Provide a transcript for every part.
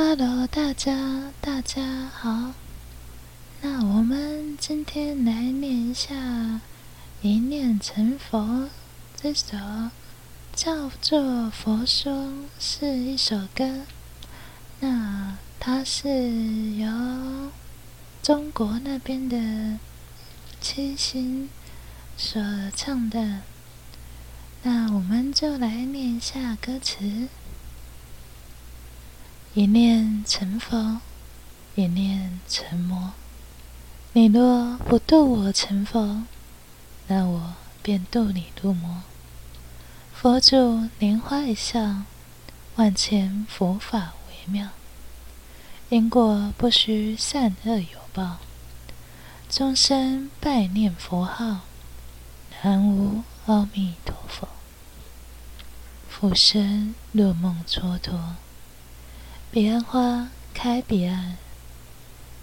Hello，大家，大家好。那我们今天来念一下《一念成佛》这首叫做《佛说》，是一首歌。那它是由中国那边的七星所唱的。那我们就来念一下歌词。一念成佛，一念成魔。你若不渡我成佛，那我便渡你入魔。佛祖莲花一笑，万千佛法微妙。因果不须善恶有报，终身拜念佛号，南无阿弥陀佛。浮生若梦蹉跎。彼岸花开彼岸，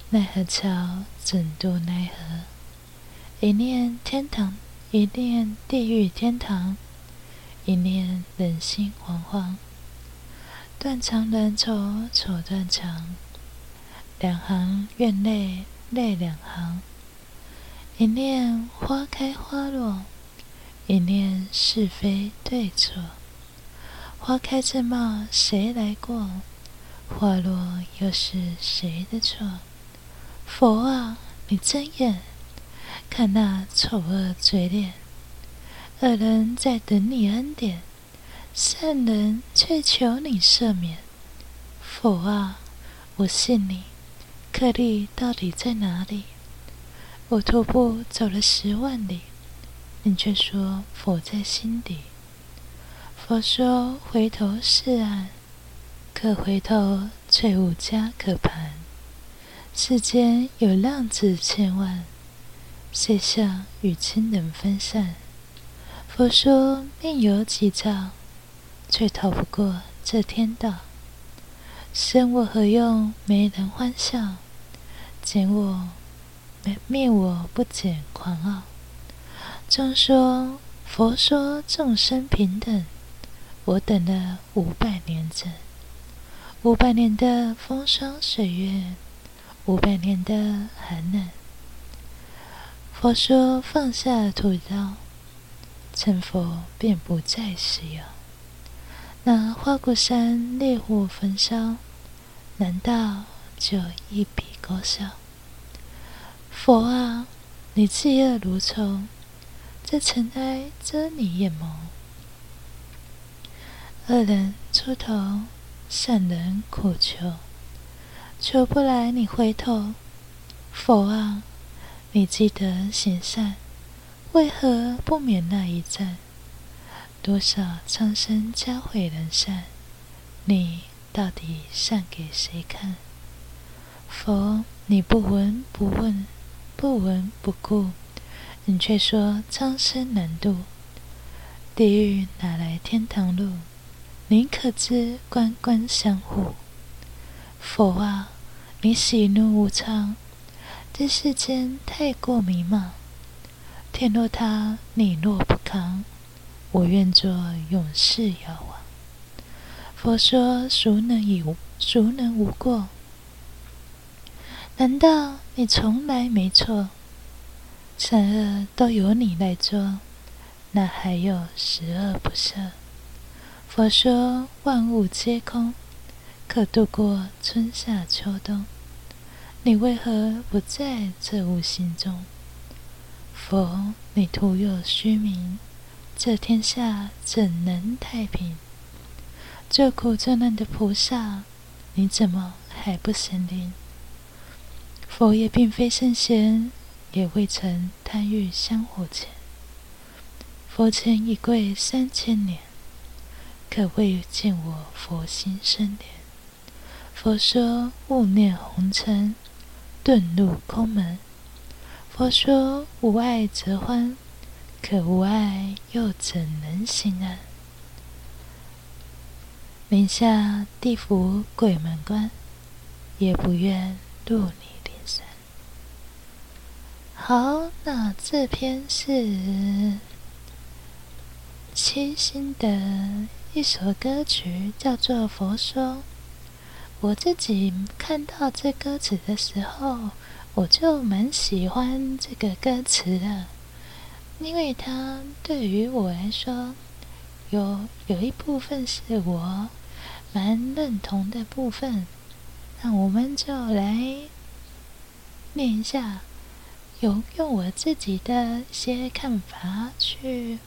奈何桥怎渡奈何？一念天堂，一念地狱天堂，一念人心惶惶。断肠人愁愁断肠，两行怨泪泪两行。一念花开花落，一念是非对错。花开正茂谁来过？花落又是谁的错？佛啊，你睁眼，看那丑恶嘴脸，恶人在等你恩典，善人却求你赦免。佛啊，我信你，克力到底在哪里？我徒步走了十万里，你却说佛在心底。佛说回头是岸。可回头，却无家可盘。世间有浪子千万，谁想与亲人分散？佛说命由己造，却逃不过这天道。生我何用？没人欢笑。减我灭我不减狂傲。众说佛说众生平等，我等了五百年整。五百年的风霜岁月，五百年的寒冷。佛说放下屠刀，成佛便不再使用。那花果山烈火焚烧，难道就一笔勾销？佛啊，你嫉恶如仇，这尘埃遮你眼眸。恶人出头。善人苦求，求不来你回头。佛啊，你积德行善，为何不免那一战？多少苍生教诲人善，你到底善给谁看？佛，你不闻不问，不闻不顾，你却说苍生难渡，地狱哪来天堂路？宁可知官官相护，佛啊，你喜怒无常，这世间太过迷茫。天若塌，你若不扛，我愿做永世妖王。佛说孰能以孰能无过？难道你从来没错？善恶都由你来做，那还有十恶不赦？佛说万物皆空，可度过春夏秋冬。你为何不在这无心中？佛，你徒有虚名，这天下怎能太平？救苦救难的菩萨，你怎么还不神灵？佛也并非圣贤，也未曾贪欲香火钱。佛前已跪三千年。可未见我佛心生莲。佛说勿念红尘，遁入空门。佛说无爱则欢，可无爱又怎能心安？名下地府鬼门关，也不愿入你灵山。好，那这篇是七星的。一首歌曲叫做《佛说》，我自己看到这歌词的时候，我就蛮喜欢这个歌词的，因为它对于我来说，有有一部分是我蛮认同的部分。那我们就来念一下，有用我自己的一些看法去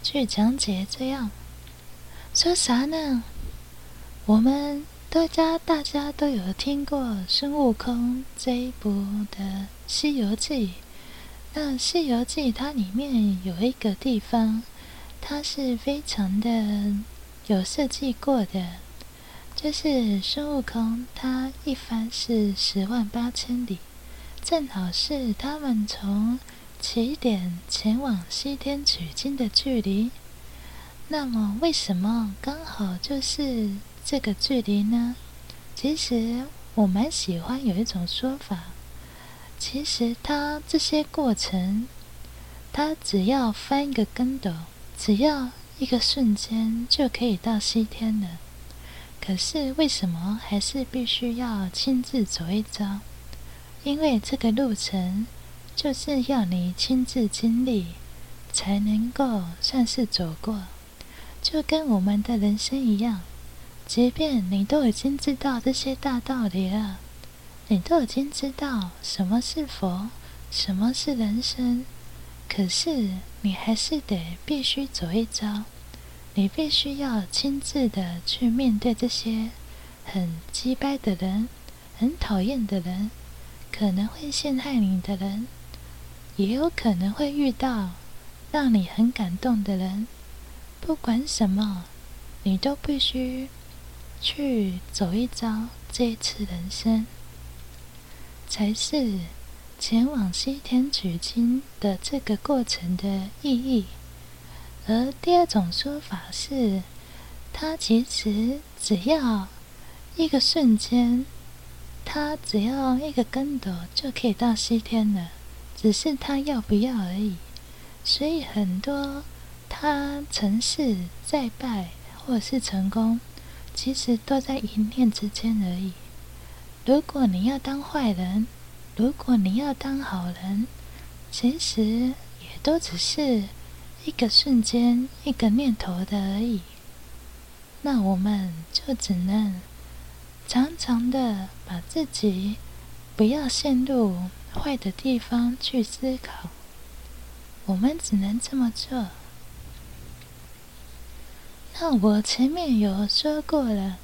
去讲解，这样说啥呢？我们。大家大家都有听过孙悟空这一部的《西游记》。那《西游记》它里面有一个地方，它是非常的有设计过的，就是孙悟空他一番是十万八千里，正好是他们从起点前往西天取经的距离。那么为什么刚好就是？这个距离呢，其实我蛮喜欢有一种说法，其实它这些过程，它只要翻一个跟斗，只要一个瞬间就可以到西天了。可是为什么还是必须要亲自走一遭？因为这个路程就是要你亲自经历，才能够算是走过，就跟我们的人生一样。即便你都已经知道这些大道理了，你都已经知道什么是佛，什么是人生，可是你还是得必须走一遭，你必须要亲自的去面对这些很鸡掰的人，很讨厌的人，可能会陷害你的人，也有可能会遇到让你很感动的人，不管什么，你都必须。去走一遭，这一次人生才是前往西天取经的这个过程的意义。而第二种说法是，他其实只要一个瞬间，他只要一个跟斗就可以到西天了，只是他要不要而已。所以很多他成事再败，或是成功。其实都在一念之间而已。如果你要当坏人，如果你要当好人，其实也都只是一个瞬间、一个念头的而已。那我们就只能常常的把自己不要陷入坏的地方去思考。我们只能这么做。那我前面有说过了，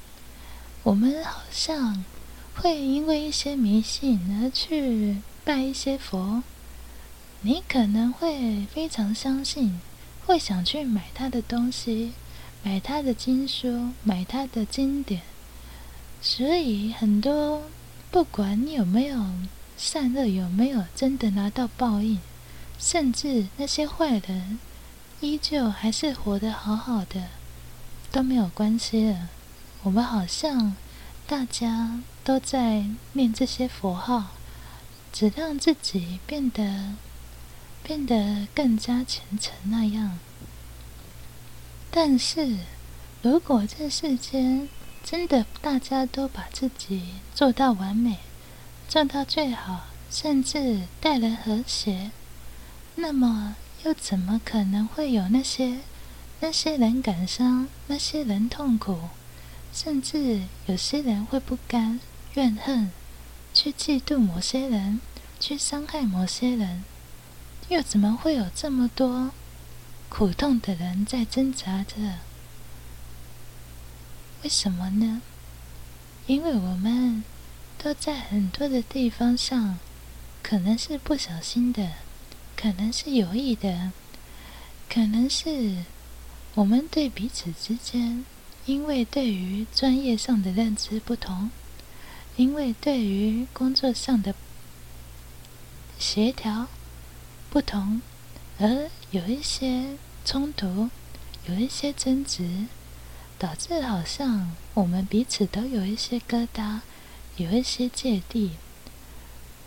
我们好像会因为一些迷信而去拜一些佛。你可能会非常相信，会想去买他的东西，买他的经书，买他的经典。所以很多，不管你有没有善恶，有没有真的拿到报应，甚至那些坏人依旧还是活得好好的。都没有关系了。我们好像大家都在念这些佛号，只让自己变得变得更加虔诚那样。但是，如果这世间真的大家都把自己做到完美，做到最好，甚至待人和谐，那么又怎么可能会有那些？那些人感伤，那些人痛苦，甚至有些人会不甘、怨恨，去嫉妒某些人，去伤害某些人，又怎么会有这么多苦痛的人在挣扎着？为什么呢？因为我们都在很多的地方上，可能是不小心的，可能是有意的，可能是。我们对彼此之间，因为对于专业上的认知不同，因为对于工作上的协调不同，而有一些冲突，有一些争执，导致好像我们彼此都有一些疙瘩，有一些芥蒂。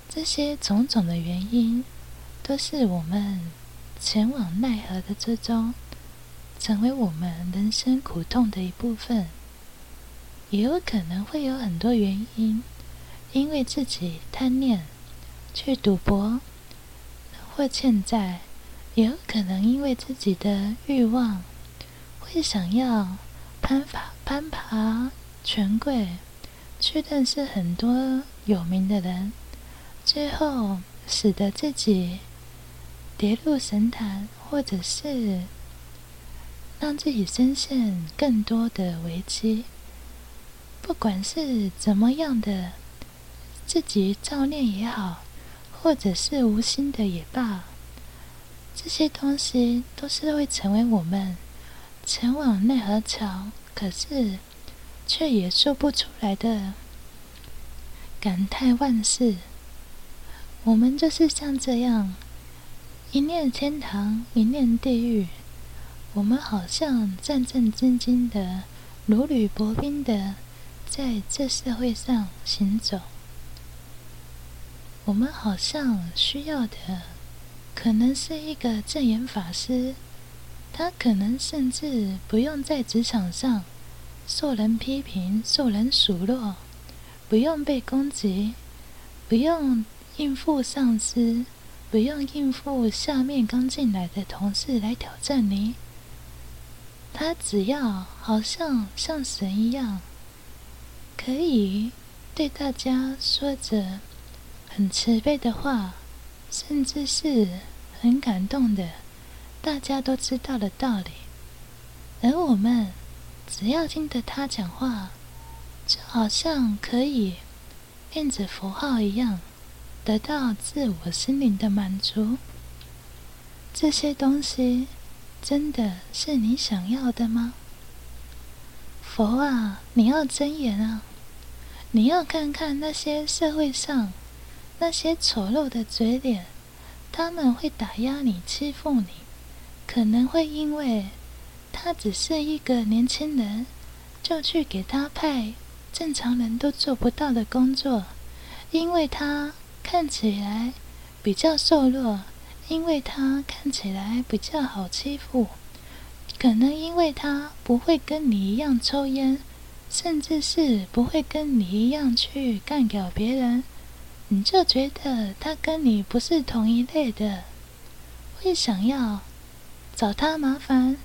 这些种种的原因，都是我们前往奈何的之中。成为我们人生苦痛的一部分，也有可能会有很多原因，因为自己贪念去赌博或欠债，也有可能因为自己的欲望会想要攀爬攀爬权贵，去认识很多有名的人，最后使得自己跌入神坛，或者是让自己深陷更多的危机。不管是怎么样的，自己造念也好，或者是无心的也罢，这些东西都是会成为我们前往奈何桥，可是却也说不出来的感叹万事。我们就是像这样，一念天堂，一念地狱，我们好像战战兢兢的，如履薄冰的。在这社会上行走，我们好像需要的，可能是一个正言法师，他可能甚至不用在职场上受人批评、受人数落，不用被攻击，不用应付上司，不用应付下面刚进来的同事来挑战你，他只要好像像神一样。可以对大家说着很慈悲的话，甚至是很感动的，大家都知道的道理。而我们只要听着他讲话，就好像可以念着符号一样，得到自我心灵的满足。这些东西真的是你想要的吗？佛啊，你要睁眼啊！你要看看那些社会上那些丑陋的嘴脸，他们会打压你、欺负你，可能会因为他只是一个年轻人，就去给他派正常人都做不到的工作，因为他看起来比较瘦弱，因为他看起来比较好欺负，可能因为他不会跟你一样抽烟。甚至是不会跟你一样去干掉别人，你就觉得他跟你不是同一类的，会想要找他麻烦，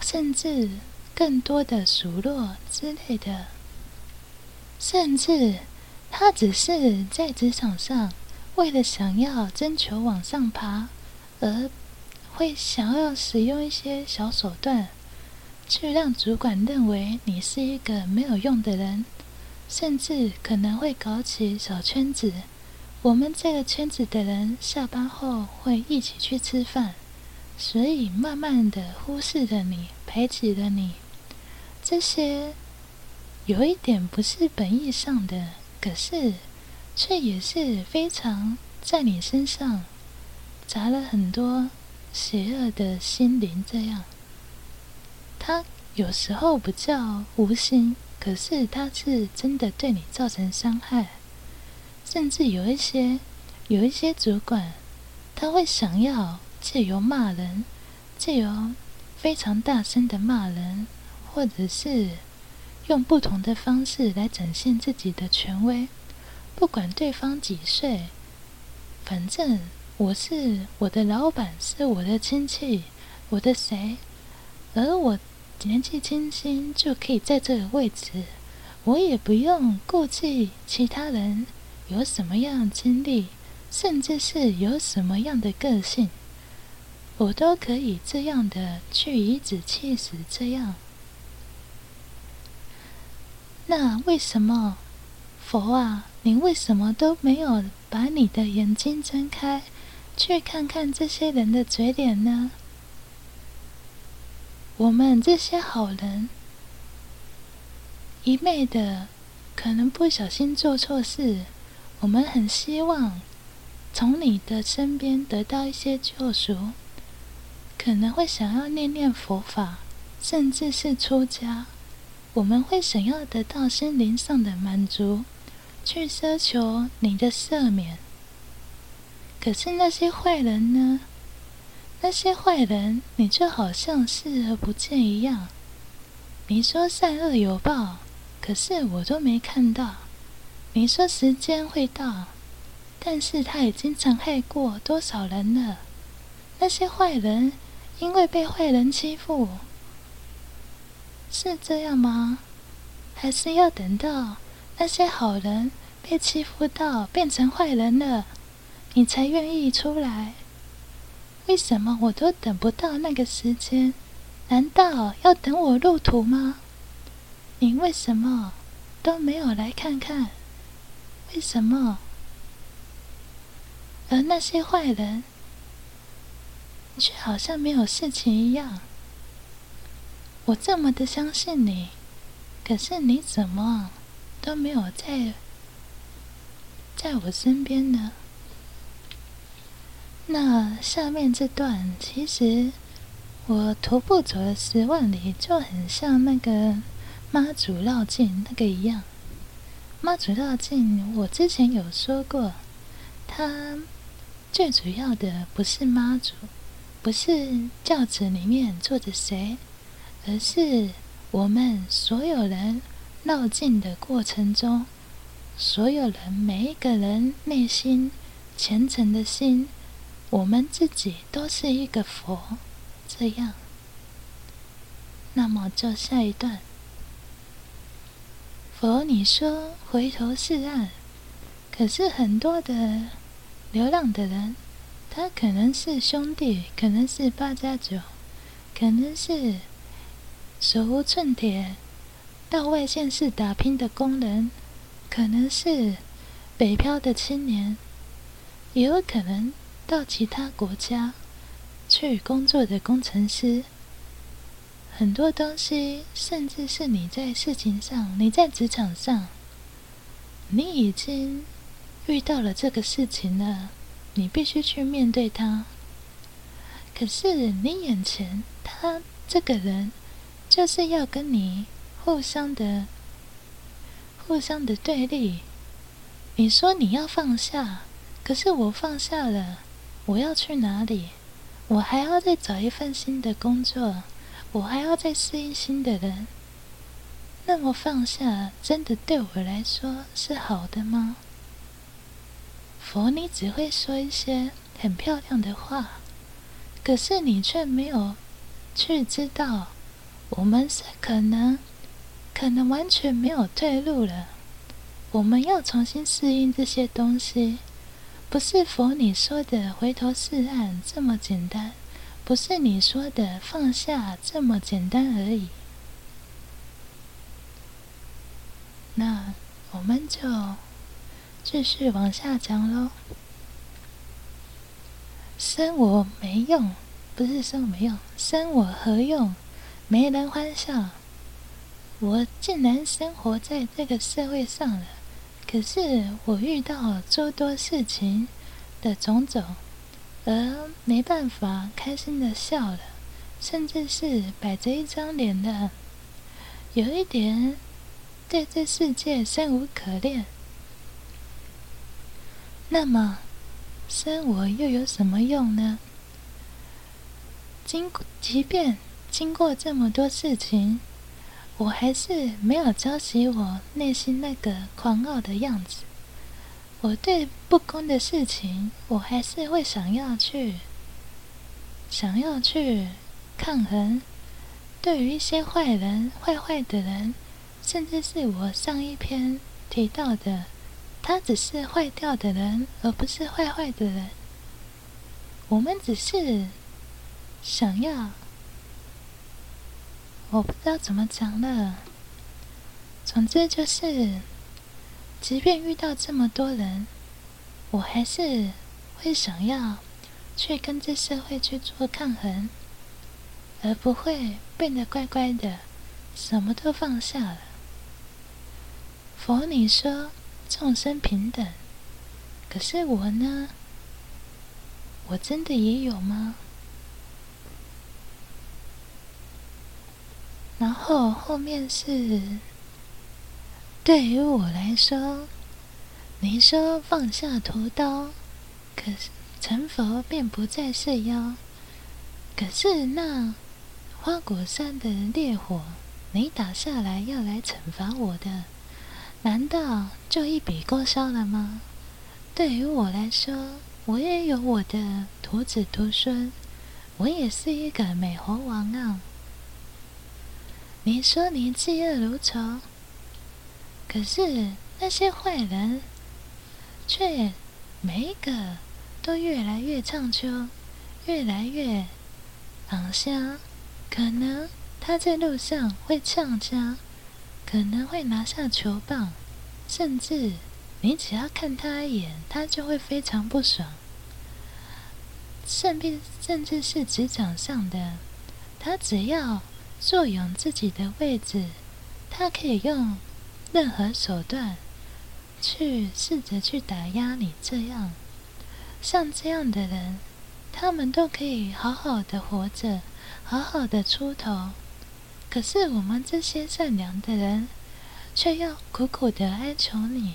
甚至更多的数落之类的。甚至他只是在职场上为了想要征求往上爬，而会想要使用一些小手段。去让主管认为你是一个没有用的人，甚至可能会搞起小圈子。我们这个圈子的人下班后会一起去吃饭，所以慢慢的忽视了你，排挤了你。这些有一点不是本意上的，可是却也是非常在你身上砸了很多邪恶的心灵，这样。他有时候不叫无心，可是他是真的对你造成伤害，甚至有一些有一些主管，他会想要借由骂人，借由非常大声的骂人，或者是用不同的方式来展现自己的权威，不管对方几岁，反正我是我的老板，是我的亲戚，我的谁，而我。年纪轻轻就可以在这个位置，我也不用顾忌其他人有什么样的经历，甚至是有什么样的个性，我都可以这样的去颐指气使。这样，那为什么佛啊，你为什么都没有把你的眼睛睁开，去看看这些人的嘴脸呢？我们这些好人，一昧的可能不小心做错事，我们很希望从你的身边得到一些救赎，可能会想要念念佛法，甚至是出家，我们会想要得到心灵上的满足，去奢求你的赦免。可是那些坏人呢？那些坏人，你就好像视而不见一样。你说善恶有报，可是我都没看到。你说时间会到，但是他已经残害过多少人了？那些坏人因为被坏人欺负，是这样吗？还是要等到那些好人被欺负到变成坏人了，你才愿意出来？为什么我都等不到那个时间？难道要等我入土吗？你为什么都没有来看看？为什么？而那些坏人却好像没有事情一样。我这么的相信你。可是你怎么都没有在在我身边呢？那下面这段其实我徒步走了十万里，就很像那个妈祖绕境那个一样。妈祖绕境，我之前有说过，它最主要的不是妈祖，不是轿子里面坐着谁，而是。我们所有人绕境的过程中，所有人每一个人内心虔诚的心，我们自己都是一个佛，这样。那么就下一段，佛，你说回头是岸，可是很多的流浪的人，他可能是兄弟，可能是八加九，可能是。手无寸铁，到外县市打拼的工人，可能是北漂的青年，也有可能到其他国家去工作的工程师。很多东西，甚至是你在事情上，你在职场上，你已经遇到了这个事情了，你必须去面对它。可是你眼前他这个人。就是要跟你互相的、互相的对立。你说你要放下，可是我放下了，我要去哪里？我还要再找一份新的工作，我还要再适应新的人。那么放下，真的对我来说是好的吗？佛，你只会说一些很漂亮的话，可是你却没有去知道。我们是可能，可能完全没有退路了。我们要重新适应这些东西，不是佛你说的回头是岸这么简单，不是你说的放下这么简单而已。那我们就继续往下讲喽。生我没用，不是生我没用，生我何用？没人欢笑，我竟然生活在这个社会上了。可是我遇到诸多事情的种种，而没办法开心的笑了，甚至是摆着一张脸的，有一点对这世界生无可恋。那么生我又有什么用呢？经即便。经过这么多事情，我还是没有浇熄我内心那个狂傲的样子。我对不公的事情，我还是会想要去，想要去抗衡。对于一些坏人、坏坏的人，甚至是我上一篇提到的，他只是坏掉的人，而不是坏坏的人。我们只是想要。我不知道怎么讲了。总之就是，即便遇到这么多人，我还是会想要去跟这社会去做抗衡，而不会变得乖乖的，什么都放下了。佛，你说众生平等，可是我呢？我真的也有吗？然后后面是，对于我来说，你说放下屠刀，可是成佛便不再是妖。可是那花果山的烈火你打下来要来惩罚我的，难道就一笔勾销了吗？对于我来说，我也有我的徒子徒孙，我也是一个美猴王啊。你说你嫉恶如仇，可是那些坏人却每一个都越来越唱秋，越来越昂香。可能他在路上会呛家，可能会拿下球棒，甚至你只要看他一眼，他就会非常不爽。甚至甚至是职场上的，他只要。坐拥自己的位置，他可以用任何手段去试着去打压你。这样，像这样的人，他们都可以好好的活着，好好的出头。可是我们这些善良的人，却要苦苦的哀求你，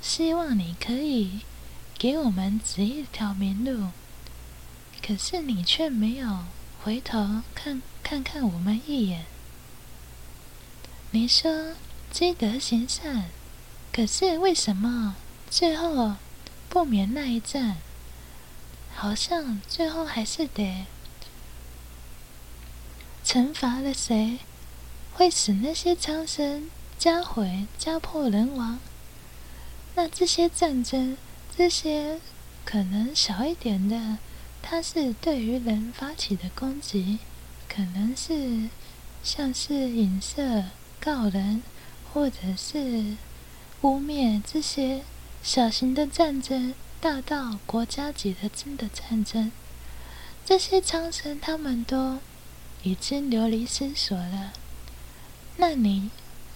希望你可以给我们指一条明路。可是你却没有回头看。看看我们一眼。你说积德行善，可是为什么最后不免那一战？好像最后还是得惩罚了谁，会使那些苍生家毁家破人亡？那这些战争，这些可能小一点的，它是对于人发起的攻击。可能是像是影射、告人，或者是污蔑这些小型的战争，大到国家级的真的战争，这些苍生他们都已经流离失所了。那你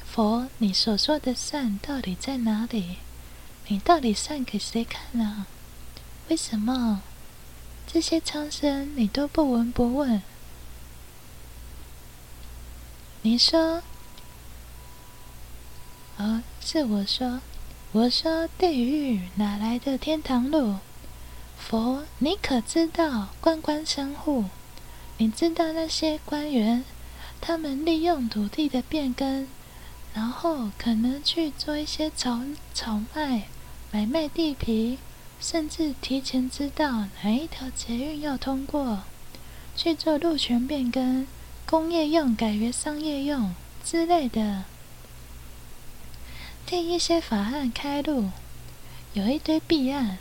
佛，你所说的善到底在哪里？你到底善给谁看啊？为什么这些苍生你都不闻不问？你说，哦，是我说，我说地狱哪来的天堂路？佛，你可知道官官相护？你知道那些官员，他们利用土地的变更，然后可能去做一些炒炒卖、买卖地皮，甚至提前知道哪一条捷运要通过，去做路权变更。工业用改为商业用之类的，替一些法案开路，有一堆弊案，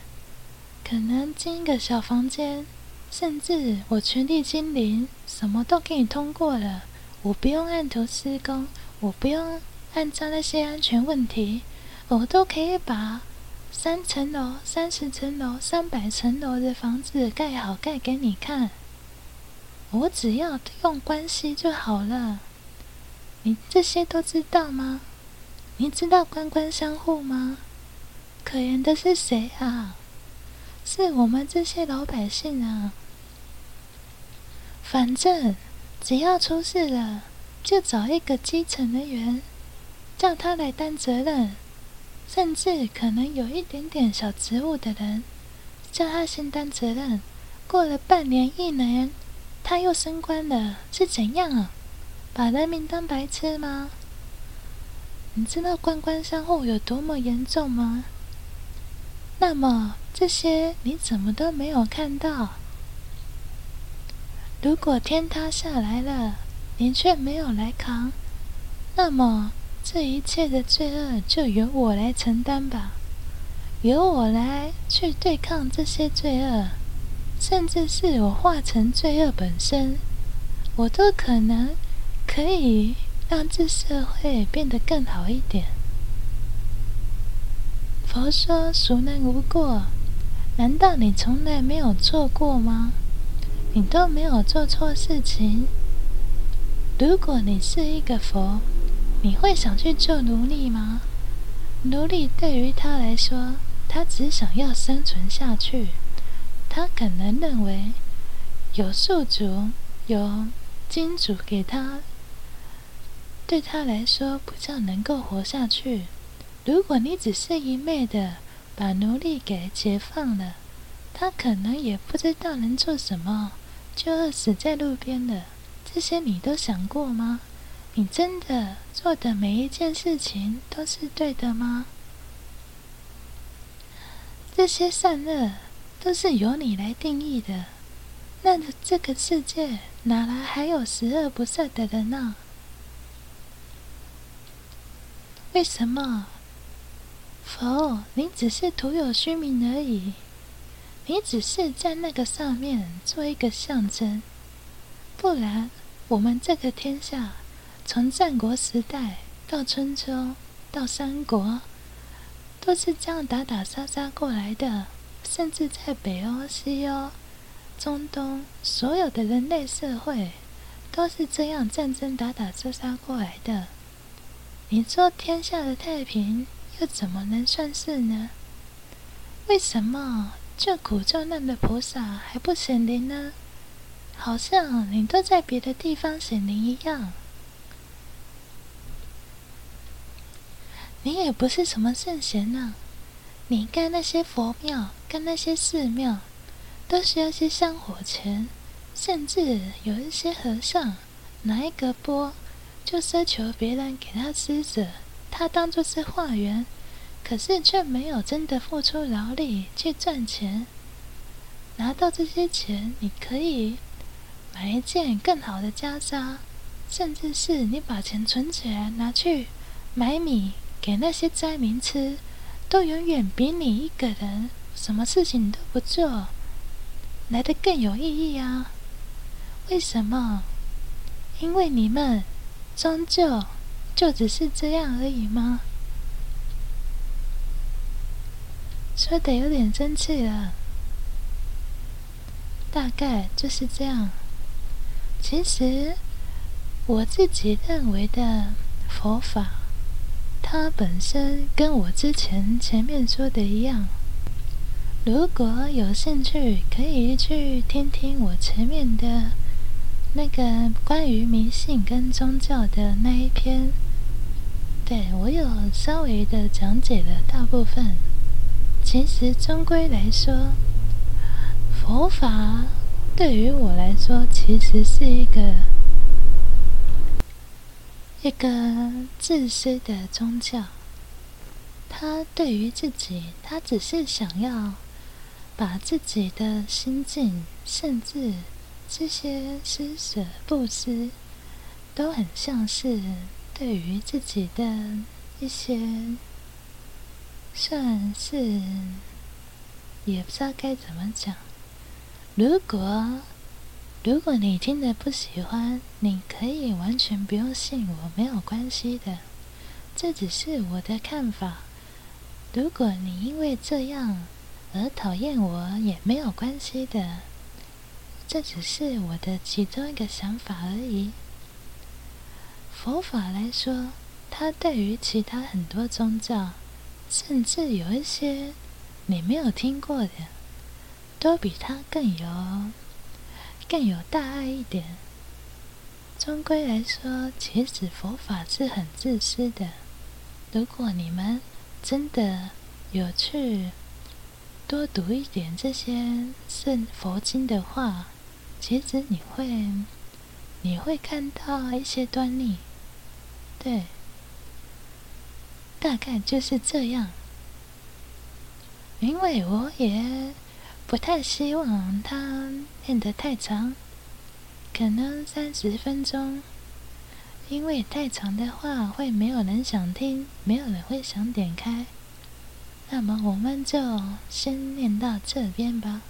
可能进一个小房间，甚至我全力精灵，什么都给你通过了，我不用按图施工，我不用按照那些安全问题，我都可以把三层楼、三十层楼、三百层楼的房子盖好，盖给你看。我只要用关系就好了，你这些都知道吗？你知道官官相护吗？可怜的是谁啊？是我们这些老百姓啊！反正只要出事了，就找一个基层人员，叫他来担责任，甚至可能有一点点小职务的人，叫他先担责任。过了半年、一年。他又升官了，是怎样啊？把人民当白痴吗？你知道官官相护有多么严重吗？那么这些你怎么都没有看到？如果天塌下来了，你却没有来扛，那么这一切的罪恶就由我来承担吧，由我来去对抗这些罪恶。甚至是我化成罪恶本身，我都可能可以让这社会变得更好一点。佛说孰能无过？难道你从来没有做过吗？你都没有做错事情。如果你是一个佛，你会想去救奴隶吗？奴隶对于他来说，他只想要生存下去。他可能认为有宿主、有金主给他，对他来说比较能够活下去。如果你只是一昧的把奴隶给解放了，他可能也不知道能做什么，就饿死在路边了。这些你都想过吗？你真的做的每一件事情都是对的吗？这些善恶都是由你来定义的，那这个世界哪来还有十恶不赦的人呢？为什么？佛，你只是徒有虚名而已，你只是在那个上面做一个象征，不然我们这个天下，从战国时代到春秋到三国。都是这样打打杀杀过来的，甚至在北欧、西欧、中东，所有的人类社会都是这样战争打打杀杀过来的。你说天下的太平，又怎么能算是呢？为什么救苦救难的菩萨还不显灵呢？好像你都在别的地方显灵一样。你也不是什么圣贤呢，你盖那些佛庙、盖那些寺庙，都需要些香火钱，甚至有一些和尚拿一个钵，就奢求别人给他施舍，他当作是化缘，可是却没有真的付出劳力去赚钱。拿到这些钱，你可以买一件更好的袈裟，甚至是你把钱存起来拿去买米。给那些灾民吃，都远远比你一个人什么事情都不做来的更有意义啊！为什么？因为你们终究就只是这样而已吗？说的有点生气了，大概就是这样。其实我自己认为的佛法。它本身跟我之前前面说的一样，如果有兴趣，可以去听听我前面的那个关于迷信跟宗教的那一篇。对我有稍微的讲解了大部分。其实终归来说，佛法对于我来说，其实是一个。一个自私的宗教，他对于自己，他只是想要把自己的心境，甚至这些施舍布施，都很像是对于自己的一些，算是也不知道该怎么讲。如果如果你听的不喜欢，你可以完全不用信我，没有关系的。这只是我的看法。如果你因为这样而讨厌我，也没有关系的。这只是我的其中一个想法而已。佛法来说，它对于其他很多宗教，甚至有一些你没有听过的，都比它更有。更有大爱一点。终归来说，其实佛法是很自私的。如果你们真的有去多读一点这些圣佛经的话，其实你会你会看到一些端倪。对，大概就是这样。因为我也。不太希望它练得太长，可能三十分钟，因为太长的话会没有人想听，没有人会想点开。那么我们就先念到这边吧。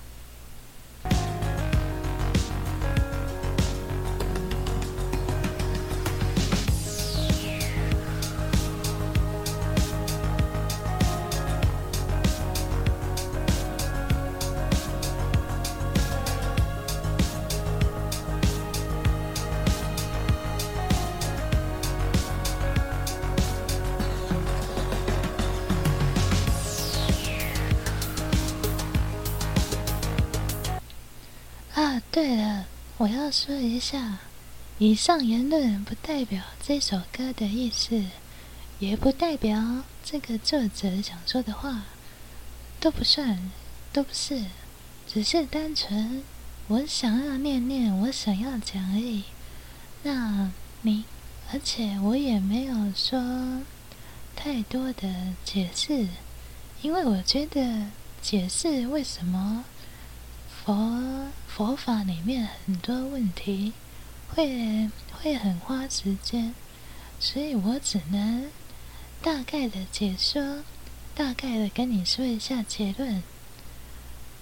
下，以上言论不代表这首歌的意思，也不代表这个作者想说的话，都不算，都不是，只是单纯我想要念念我想要讲而已。那你，而且我也没有说太多的解释，因为我觉得解释为什么佛佛法里面很多问题会会很花时间，所以我只能大概的解说，大概的跟你说一下结论。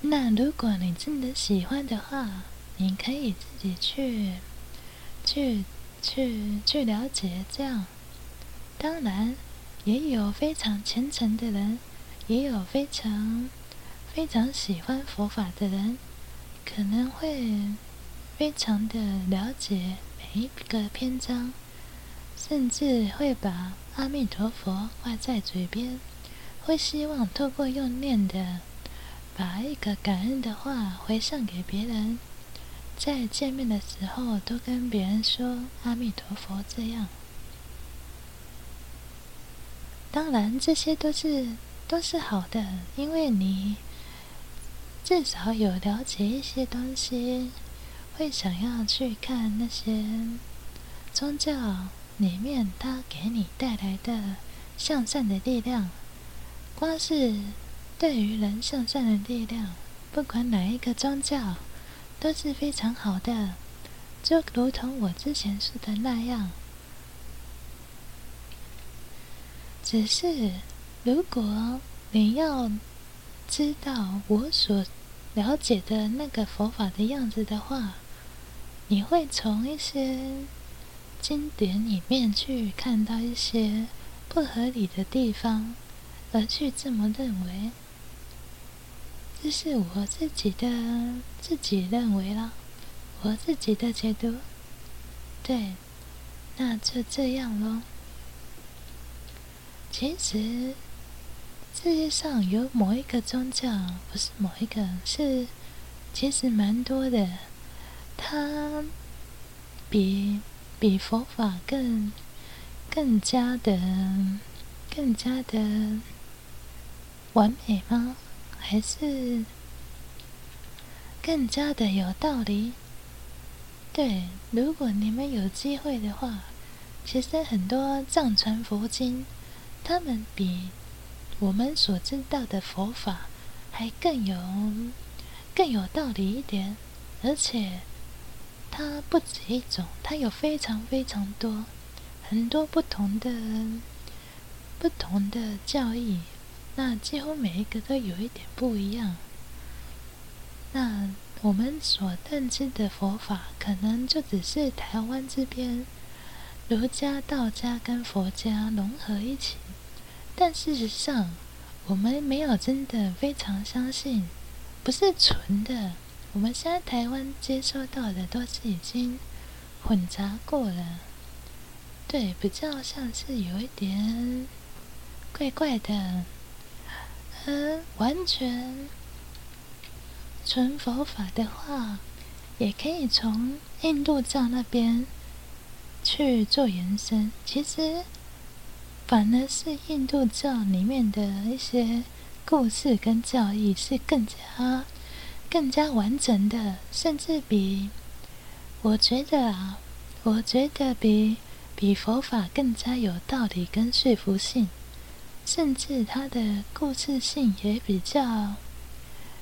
那如果你真的喜欢的话，你可以自己去去。去去了解这样，当然也有非常虔诚的人，也有非常非常喜欢佛法的人，可能会非常的了解每一个篇章，甚至会把阿弥陀佛挂在嘴边，会希望透过用念的，把一个感恩的话回向给别人。在见面的时候，都跟别人说阿弥陀佛，这样。当然，这些都是都是好的，因为你至少有了解一些东西，会想要去看那些宗教里面它给你带来的向善的力量。光是对于人向善的力量，不管哪一个宗教。都是非常好的，就如同我之前说的那样。只是，如果你要知道我所了解的那个佛法的样子的话，你会从一些经典里面去看到一些不合理的地方，而去这么认为。这是我自己的自己认为了，我自己的解读。对，那就这样咯。其实世界上有某一个宗教，不是某一个，是其实蛮多的。它比比佛法更更加的更加的完美吗？还是更加的有道理。对，如果你们有机会的话，其实很多藏传佛经，他们比我们所知道的佛法还更有更有道理一点。而且，它不止一种，它有非常非常多很多不同的不同的教义。那几乎每一个都有一点不一样。那我们所认知的佛法，可能就只是台湾这边儒家、道家跟佛家融合一起。但事实上，我们没有真的非常相信，不是纯的。我们现在台湾接收到的都是已经混杂过了，对，比较像是有一点怪怪的。嗯，完全纯佛法的话，也可以从印度教那边去做延伸。其实，反而是印度教里面的一些故事跟教义是更加、更加完整的，甚至比我觉得啊，我觉得比比佛法更加有道理跟说服性。甚至它的故事性也比较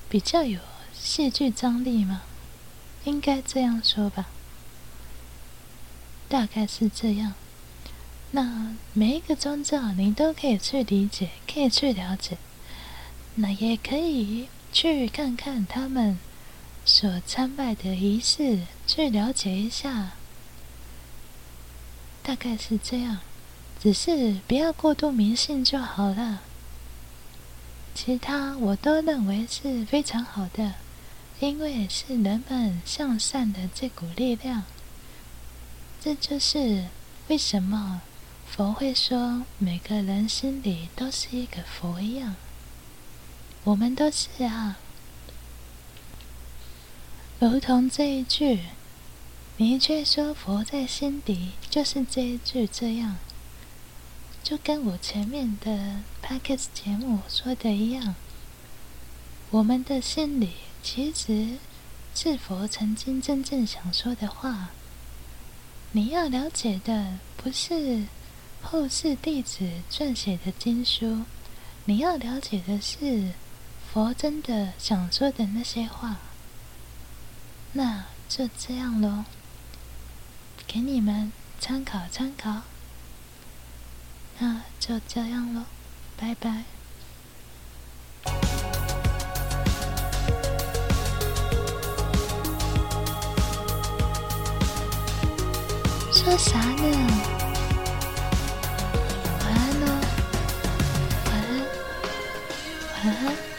比较有戏剧张力嘛，应该这样说吧，大概是这样。那每一个宗教你都可以去理解，可以去了解，那也可以去看看他们所参拜的仪式，去了解一下，大概是这样。只是不要过度迷信就好了。其他我都认为是非常好的，因为是人们向善的这股力量。这就是为什么佛会说每个人心里都是一个佛一样。我们都是啊，如同这一句，你却说佛在心底，就是这一句这样。就跟我前面的 p a c k e t 节目说的一样，我们的心里其实是佛曾经真正想说的话，你要了解的不是后世弟子撰写的经书，你要了解的是佛真的想说的那些话。那就这样喽，给你们参考参考。那就这样喽，拜拜。说啥呢？晚安喽，晚安，晚安。